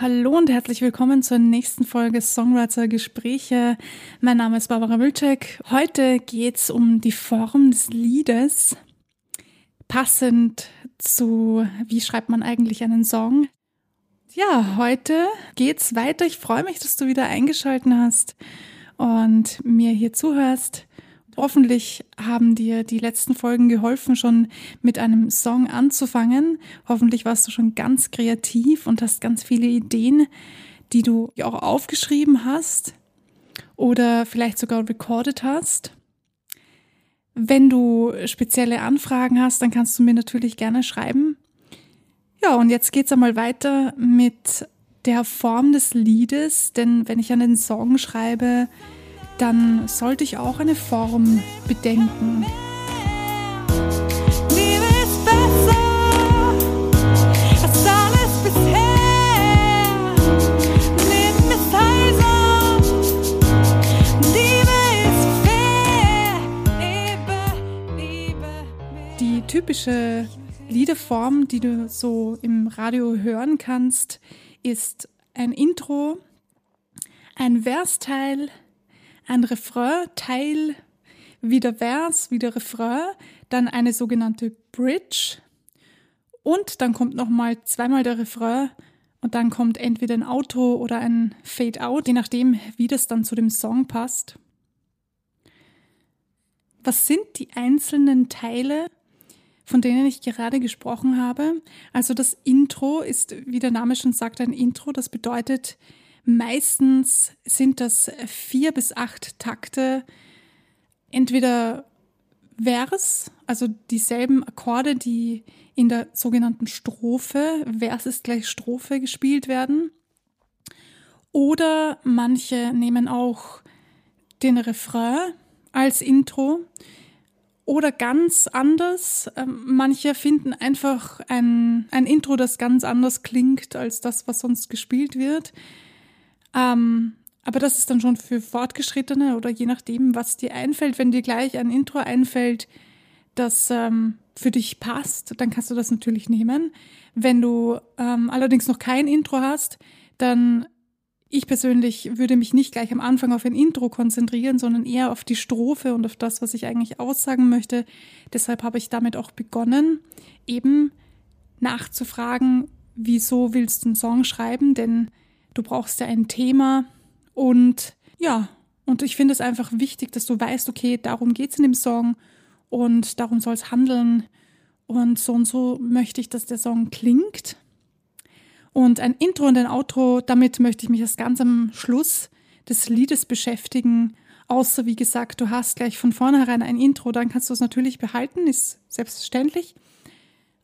Hallo und herzlich willkommen zur nächsten Folge Songwriter Gespräche. Mein Name ist Barbara Wilczek. Heute geht's um die Form des Liedes. Passend zu, wie schreibt man eigentlich einen Song? Ja, heute geht's weiter. Ich freue mich, dass du wieder eingeschaltet hast und mir hier zuhörst. Hoffentlich haben dir die letzten Folgen geholfen, schon mit einem Song anzufangen. Hoffentlich warst du schon ganz kreativ und hast ganz viele Ideen, die du auch aufgeschrieben hast oder vielleicht sogar recorded hast. Wenn du spezielle Anfragen hast, dann kannst du mir natürlich gerne schreiben. Ja, und jetzt geht's einmal weiter mit der Form des Liedes, denn wenn ich einen Song schreibe, dann sollte ich auch eine Form bedenken. Die typische Liederform, die du so im Radio hören kannst, ist ein Intro, ein Versteil, ein Refrain-Teil, wieder Vers, wieder Refrain, dann eine sogenannte Bridge und dann kommt nochmal zweimal der Refrain und dann kommt entweder ein Auto oder ein Fade-out, je nachdem, wie das dann zu dem Song passt. Was sind die einzelnen Teile, von denen ich gerade gesprochen habe? Also das Intro ist, wie der Name schon sagt, ein Intro. Das bedeutet, Meistens sind das vier bis acht Takte, entweder Vers, also dieselben Akkorde, die in der sogenannten Strophe, Vers ist gleich Strophe gespielt werden. Oder manche nehmen auch den Refrain als Intro. Oder ganz anders. Ähm, manche finden einfach ein, ein Intro, das ganz anders klingt als das, was sonst gespielt wird. Ähm, aber das ist dann schon für Fortgeschrittene oder je nachdem, was dir einfällt. Wenn dir gleich ein Intro einfällt, das ähm, für dich passt, dann kannst du das natürlich nehmen. Wenn du ähm, allerdings noch kein Intro hast, dann ich persönlich würde mich nicht gleich am Anfang auf ein Intro konzentrieren, sondern eher auf die Strophe und auf das, was ich eigentlich aussagen möchte. Deshalb habe ich damit auch begonnen, eben nachzufragen, wieso willst du einen Song schreiben? Denn du brauchst ja ein Thema und ja, und ich finde es einfach wichtig, dass du weißt, okay, darum geht es in dem Song und darum soll es handeln und so und so möchte ich, dass der Song klingt. Und ein Intro und ein Outro, damit möchte ich mich erst ganz am Schluss des Liedes beschäftigen. Außer, wie gesagt, du hast gleich von vornherein ein Intro, dann kannst du es natürlich behalten, ist selbstverständlich.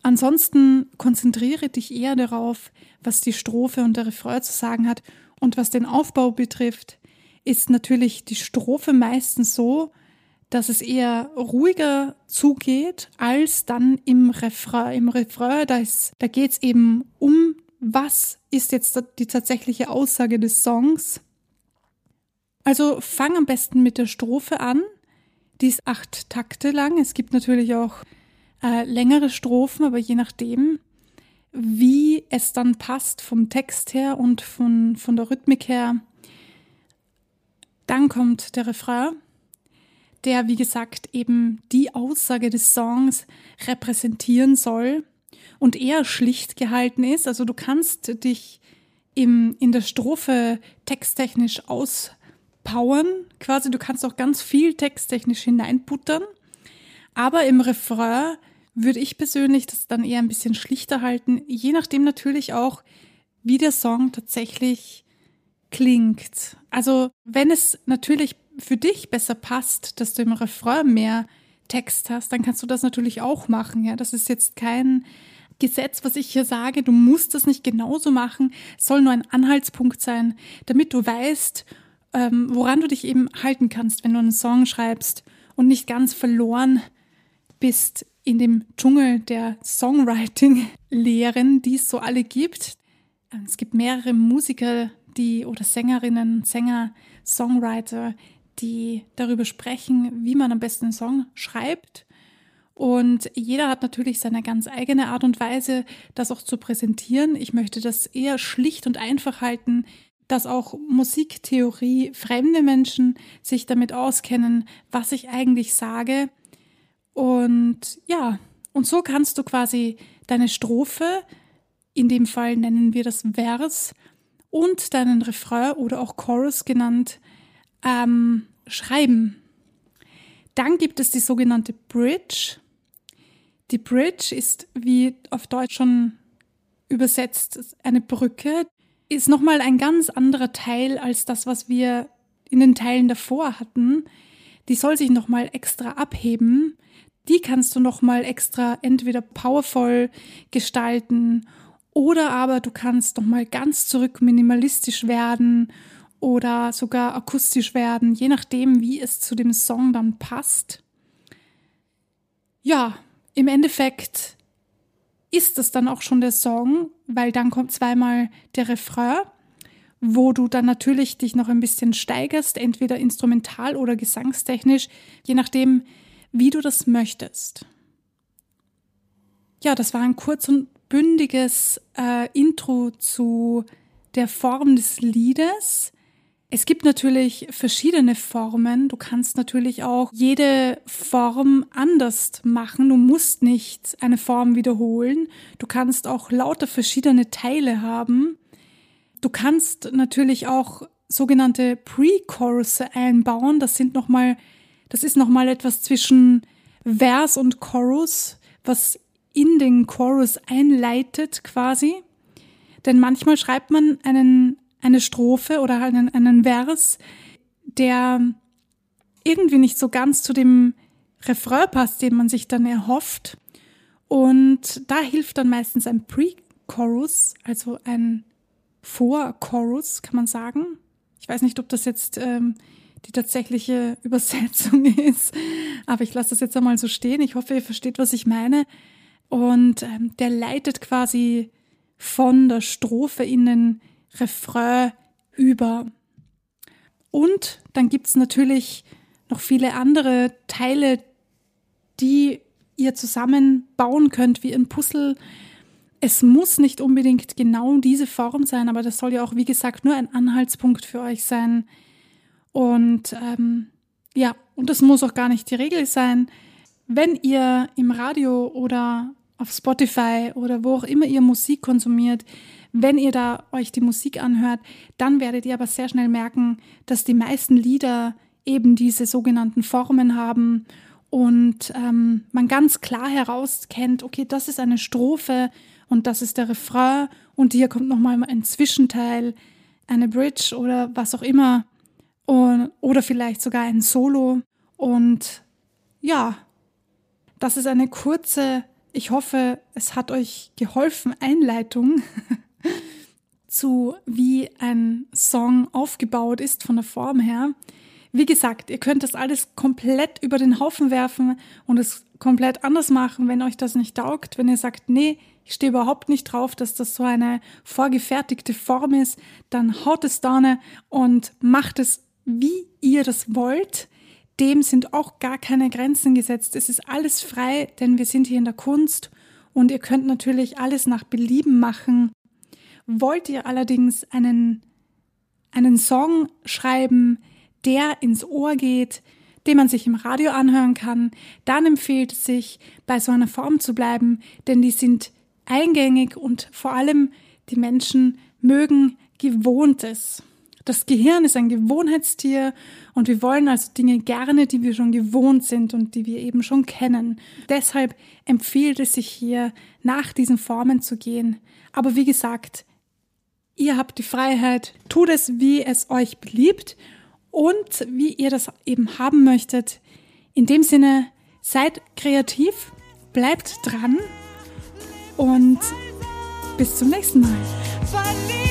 Ansonsten konzentriere dich eher darauf, was die Strophe und der Refrain zu sagen hat. Und was den Aufbau betrifft, ist natürlich die Strophe meistens so, dass es eher ruhiger zugeht als dann im Refrain. Im Refrain, da, da geht es eben um, was ist jetzt die tatsächliche Aussage des Songs. Also fang am besten mit der Strophe an. Die ist acht Takte lang. Es gibt natürlich auch äh, längere Strophen, aber je nachdem, wie es dann passt vom Text her und von, von der Rhythmik her. Dann kommt der Refrain, der, wie gesagt, eben die Aussage des Songs repräsentieren soll und eher schlicht gehalten ist. Also du kannst dich im, in der Strophe texttechnisch auspowern, quasi. Du kannst auch ganz viel texttechnisch hineinputtern. Aber im Refrain würde ich persönlich das dann eher ein bisschen schlichter halten, je nachdem natürlich auch, wie der Song tatsächlich klingt. Also wenn es natürlich für dich besser passt, dass du im Refrain mehr Text hast, dann kannst du das natürlich auch machen. Ja, das ist jetzt kein Gesetz, was ich hier sage. Du musst das nicht genauso machen. Es soll nur ein Anhaltspunkt sein, damit du weißt, ähm, woran du dich eben halten kannst, wenn du einen Song schreibst und nicht ganz verloren bist in dem Dschungel der Songwriting-Lehren, die es so alle gibt. Ähm, es gibt mehrere Musiker, die oder Sängerinnen, Sänger, Songwriter, die darüber sprechen, wie man am besten einen Song schreibt. Und jeder hat natürlich seine ganz eigene Art und Weise, das auch zu präsentieren. Ich möchte das eher schlicht und einfach halten, dass auch Musiktheorie fremde Menschen sich damit auskennen, was ich eigentlich sage. Und ja, und so kannst du quasi deine Strophe, in dem Fall nennen wir das Vers, und deinen Refrain oder auch Chorus genannt, ähm, schreiben. Dann gibt es die sogenannte Bridge. Die Bridge ist, wie auf Deutsch schon übersetzt, eine Brücke, ist nochmal ein ganz anderer Teil als das, was wir in den Teilen davor hatten. Die soll sich nochmal extra abheben. Die kannst du nochmal extra entweder powervoll gestalten oder aber du kannst nochmal ganz zurück minimalistisch werden oder sogar akustisch werden, je nachdem, wie es zu dem Song dann passt. Ja, im Endeffekt ist das dann auch schon der Song, weil dann kommt zweimal der Refrain, wo du dann natürlich dich noch ein bisschen steigerst, entweder instrumental oder gesangstechnisch, je nachdem, wie du das möchtest. Ja, das war ein kurz und bündiges äh, Intro zu der Form des Liedes. Es gibt natürlich verschiedene Formen. Du kannst natürlich auch jede Form anders machen. Du musst nicht eine Form wiederholen. Du kannst auch lauter verschiedene Teile haben. Du kannst natürlich auch sogenannte Pre-Chorus einbauen. Das sind noch mal, das ist nochmal etwas zwischen Vers und Chorus, was in den Chorus einleitet quasi. Denn manchmal schreibt man einen eine Strophe oder einen, einen Vers, der irgendwie nicht so ganz zu dem Refrain passt, den man sich dann erhofft. Und da hilft dann meistens ein Pre-Chorus, also ein Vor-Chorus, kann man sagen. Ich weiß nicht, ob das jetzt ähm, die tatsächliche Übersetzung ist, aber ich lasse das jetzt einmal so stehen. Ich hoffe, ihr versteht, was ich meine. Und ähm, der leitet quasi von der Strophe in den Refrain über. Und dann gibt es natürlich noch viele andere Teile, die ihr zusammenbauen könnt wie ein Puzzle. Es muss nicht unbedingt genau diese Form sein, aber das soll ja auch, wie gesagt, nur ein Anhaltspunkt für euch sein. Und ähm, ja, und das muss auch gar nicht die Regel sein. Wenn ihr im Radio oder auf Spotify oder wo auch immer ihr Musik konsumiert, wenn ihr da euch die Musik anhört, dann werdet ihr aber sehr schnell merken, dass die meisten Lieder eben diese sogenannten Formen haben und ähm, man ganz klar herauskennt, okay, das ist eine Strophe und das ist der Refrain und hier kommt nochmal ein Zwischenteil, eine Bridge oder was auch immer und, oder vielleicht sogar ein Solo und ja, das ist eine kurze, ich hoffe, es hat euch geholfen, Einleitung zu, wie ein Song aufgebaut ist von der Form her. Wie gesagt, ihr könnt das alles komplett über den Haufen werfen und es komplett anders machen, wenn euch das nicht taugt, wenn ihr sagt, nee, ich stehe überhaupt nicht drauf, dass das so eine vorgefertigte Form ist, dann haut es da und macht es, wie ihr das wollt. Dem sind auch gar keine Grenzen gesetzt. Es ist alles frei, denn wir sind hier in der Kunst und ihr könnt natürlich alles nach Belieben machen. Wollt ihr allerdings einen, einen Song schreiben, der ins Ohr geht, den man sich im Radio anhören kann, dann empfiehlt es sich, bei so einer Form zu bleiben, denn die sind eingängig und vor allem die Menschen mögen Gewohntes. Das Gehirn ist ein Gewohnheitstier und wir wollen also Dinge gerne, die wir schon gewohnt sind und die wir eben schon kennen. Deshalb empfiehlt es sich hier, nach diesen Formen zu gehen. Aber wie gesagt, ihr habt die Freiheit, tut es, wie es euch beliebt und wie ihr das eben haben möchtet. In dem Sinne, seid kreativ, bleibt dran und bis zum nächsten Mal.